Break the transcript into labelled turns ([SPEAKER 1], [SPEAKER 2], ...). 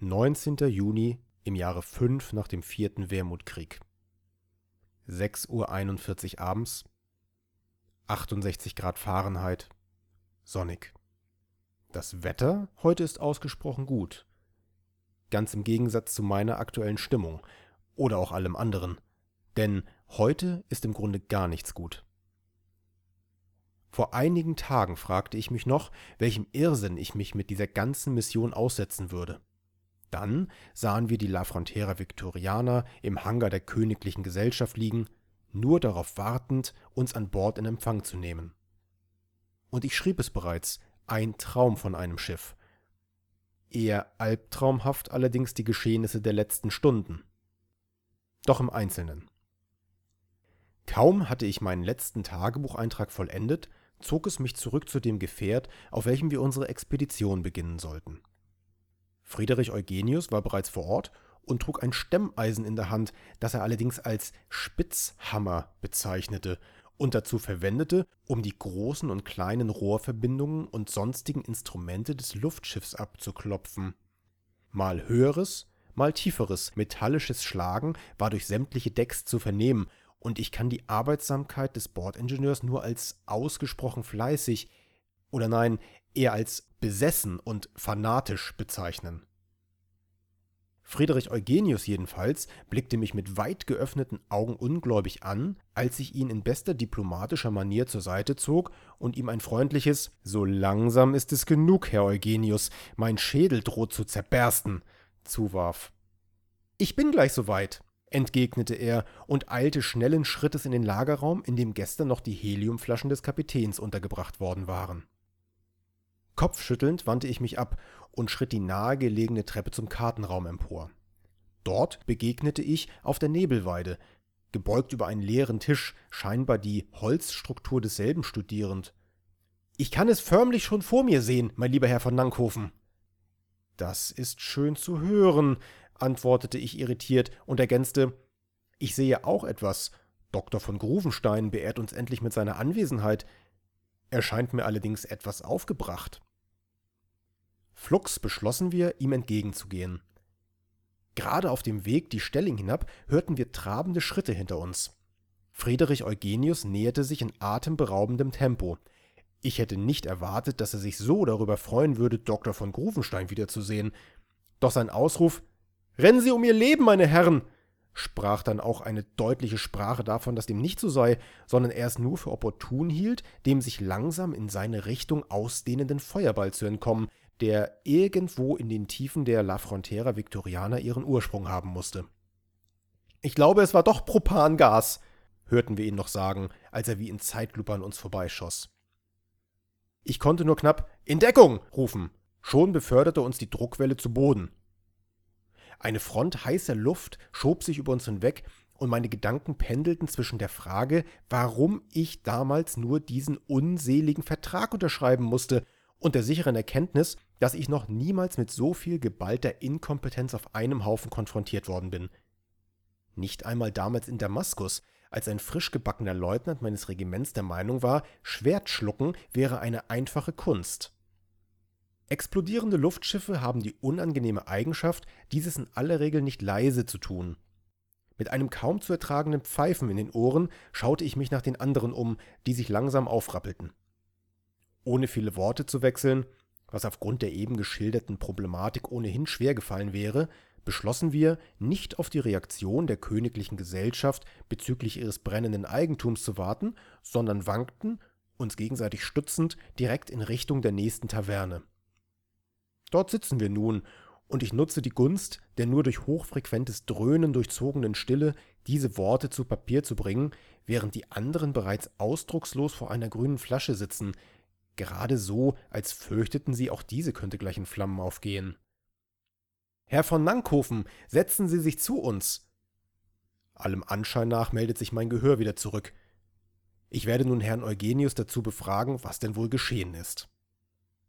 [SPEAKER 1] 19. Juni im Jahre 5 nach dem vierten Wermutkrieg. 6.41 Uhr abends, 68 Grad Fahrenheit, sonnig. Das Wetter heute ist ausgesprochen gut. Ganz im Gegensatz zu meiner aktuellen Stimmung oder auch allem anderen. Denn heute ist im Grunde gar nichts gut. Vor einigen Tagen fragte ich mich noch, welchem Irrsinn ich mich mit dieser ganzen Mission aussetzen würde. Dann sahen wir die La Frontera Victoriana im Hangar der Königlichen Gesellschaft liegen, nur darauf wartend, uns an Bord in Empfang zu nehmen. Und ich schrieb es bereits, ein Traum von einem Schiff. Eher albtraumhaft allerdings die Geschehnisse der letzten Stunden. Doch im Einzelnen. Kaum hatte ich meinen letzten Tagebucheintrag vollendet, zog es mich zurück zu dem Gefährt, auf welchem wir unsere Expedition beginnen sollten. Friedrich Eugenius war bereits vor Ort und trug ein Stemmeisen in der Hand, das er allerdings als Spitzhammer bezeichnete und dazu verwendete, um die großen und kleinen Rohrverbindungen und sonstigen Instrumente des Luftschiffs abzuklopfen. Mal höheres, mal tieferes metallisches Schlagen war durch sämtliche Decks zu vernehmen, und ich kann die Arbeitsamkeit des Bordingenieurs nur als ausgesprochen fleißig oder nein, eher als besessen und fanatisch bezeichnen. Friedrich Eugenius jedenfalls blickte mich mit weit geöffneten Augen ungläubig an, als ich ihn in bester diplomatischer Manier zur Seite zog und ihm ein freundliches So langsam ist es genug, Herr Eugenius, mein Schädel droht zu zerbersten, zuwarf. Ich bin gleich soweit, entgegnete er und eilte schnellen Schrittes in den Lagerraum, in dem gestern noch die Heliumflaschen des Kapitäns untergebracht worden waren. Kopfschüttelnd wandte ich mich ab und schritt die nahegelegene Treppe zum Kartenraum empor. Dort begegnete ich auf der Nebelweide, gebeugt über einen leeren Tisch, scheinbar die Holzstruktur desselben studierend. Ich kann es förmlich schon vor mir sehen, mein lieber Herr von Nankhofen. Das ist schön zu hören, antwortete ich irritiert und ergänzte, ich sehe auch etwas. Dr. von Gruvenstein beehrt uns endlich mit seiner Anwesenheit. Er scheint mir allerdings etwas aufgebracht. Flugs beschlossen wir, ihm entgegenzugehen. Gerade auf dem Weg die Stelling hinab hörten wir trabende Schritte hinter uns. Friedrich Eugenius näherte sich in atemberaubendem Tempo. Ich hätte nicht erwartet, dass er sich so darüber freuen würde, Dr. von Gruvenstein wiederzusehen. Doch sein Ausruf Rennen Sie um Ihr Leben, meine Herren! sprach dann auch eine deutliche Sprache davon, dass dem nicht so sei, sondern er es nur für opportun hielt, dem sich langsam in seine Richtung ausdehnenden Feuerball zu entkommen, der irgendwo in den Tiefen der La Frontera Victoriana ihren Ursprung haben musste. Ich glaube, es war doch Propangas, hörten wir ihn noch sagen, als er wie in Zeitlupe an uns vorbeischoss. Ich konnte nur knapp In Deckung rufen. Schon beförderte uns die Druckwelle zu Boden. Eine Front heißer Luft schob sich über uns hinweg, und meine Gedanken pendelten zwischen der Frage, warum ich damals nur diesen unseligen Vertrag unterschreiben musste, und der sicheren Erkenntnis, dass ich noch niemals mit so viel geballter Inkompetenz auf einem Haufen konfrontiert worden bin. Nicht einmal damals in Damaskus, als ein frisch gebackener Leutnant meines Regiments der Meinung war, Schwertschlucken wäre eine einfache Kunst. Explodierende Luftschiffe haben die unangenehme Eigenschaft, dieses in aller Regel nicht leise zu tun. Mit einem kaum zu ertragenden Pfeifen in den Ohren schaute ich mich nach den anderen um, die sich langsam aufrappelten. Ohne viele Worte zu wechseln, was aufgrund der eben geschilderten Problematik ohnehin schwer gefallen wäre, beschlossen wir, nicht auf die Reaktion der königlichen Gesellschaft bezüglich ihres brennenden Eigentums zu warten, sondern wankten, uns gegenseitig stützend, direkt in Richtung der nächsten Taverne. Dort sitzen wir nun, und ich nutze die Gunst der nur durch hochfrequentes Dröhnen durchzogenen Stille, diese Worte zu Papier zu bringen, während die anderen bereits ausdruckslos vor einer grünen Flasche sitzen, gerade so, als fürchteten sie, auch diese könnte gleich in Flammen aufgehen. Herr von Nankhofen, setzen Sie sich zu uns. Allem Anschein nach meldet sich mein Gehör wieder zurück. Ich werde nun Herrn Eugenius dazu befragen, was denn wohl geschehen ist.